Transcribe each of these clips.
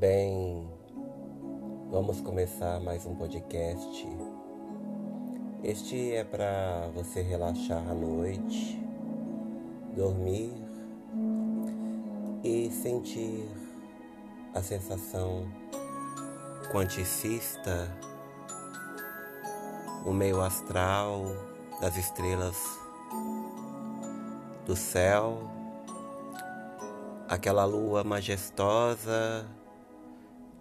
Bem, vamos começar mais um podcast. Este é para você relaxar à noite, dormir e sentir a sensação quanticista, o meio astral das estrelas do céu, aquela lua majestosa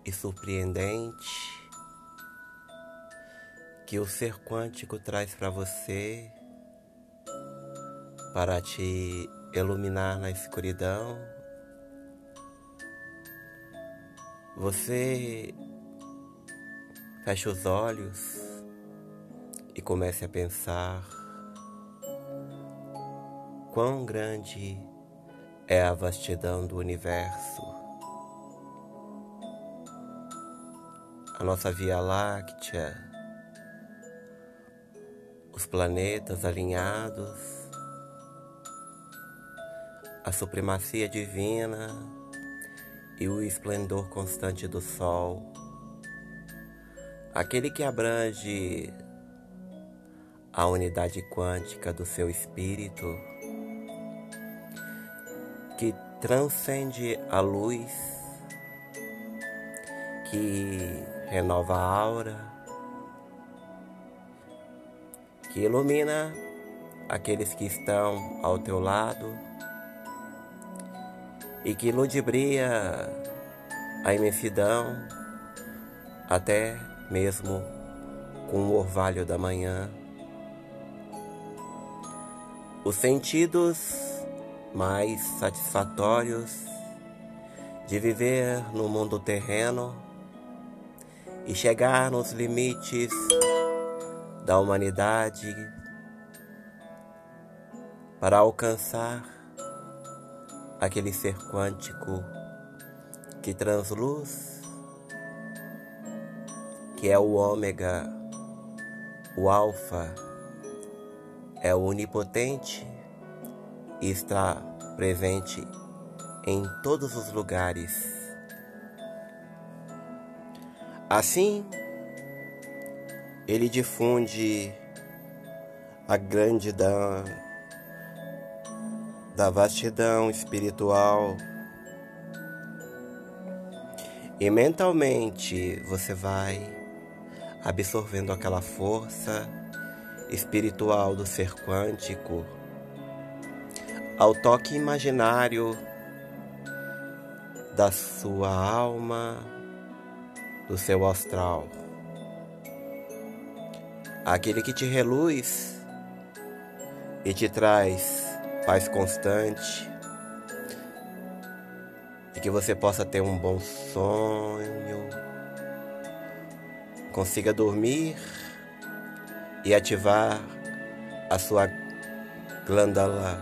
e surpreendente que o ser quântico traz para você para te iluminar na escuridão. Você fecha os olhos e comece a pensar quão grande é a vastidão do universo. A nossa Via Láctea, os planetas alinhados, a supremacia divina e o esplendor constante do Sol, aquele que abrange a unidade quântica do seu espírito, que transcende a luz, que renova a aura, que ilumina aqueles que estão ao teu lado e que ludibria a imensidão até mesmo com o orvalho da manhã. Os sentidos mais satisfatórios de viver no mundo terreno e chegar nos limites da humanidade para alcançar aquele ser quântico que transluz, que é o ômega, o alfa, é o onipotente e está presente em todos os lugares Assim, ele difunde a grande da, da vastidão espiritual. E mentalmente você vai absorvendo aquela força espiritual do ser quântico ao toque imaginário da sua alma do seu astral. Aquele que te reluz e te traz paz constante e que você possa ter um bom sonho, consiga dormir e ativar a sua glândula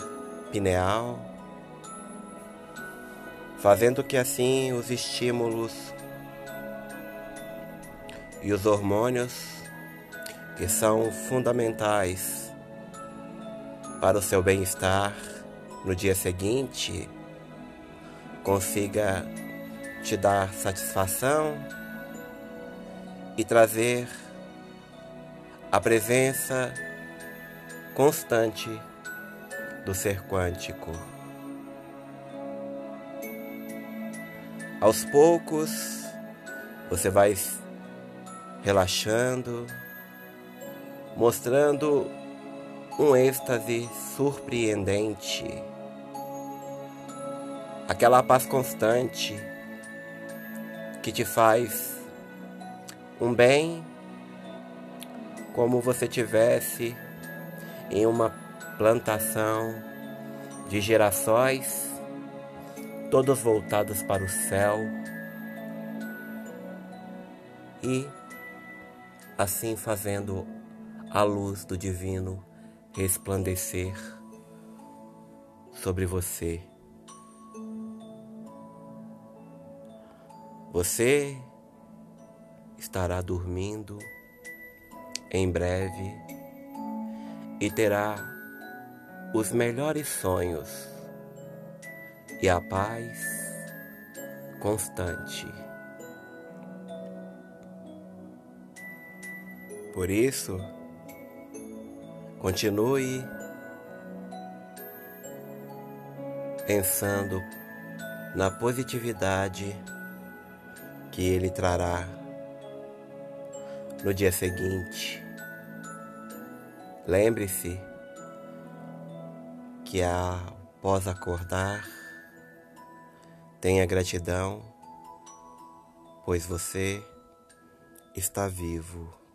pineal, fazendo que assim os estímulos e os hormônios que são fundamentais para o seu bem-estar no dia seguinte consiga te dar satisfação e trazer a presença constante do ser quântico. Aos poucos, você vai relaxando, mostrando um êxtase surpreendente, aquela paz constante que te faz um bem como você tivesse em uma plantação de girassóis, todos voltados para o céu e assim fazendo a luz do divino resplandecer sobre você. Você estará dormindo em breve e terá os melhores sonhos e a paz constante. Por isso, continue pensando na positividade que ele trará no dia seguinte. Lembre-se que após acordar, tenha gratidão, pois você está vivo.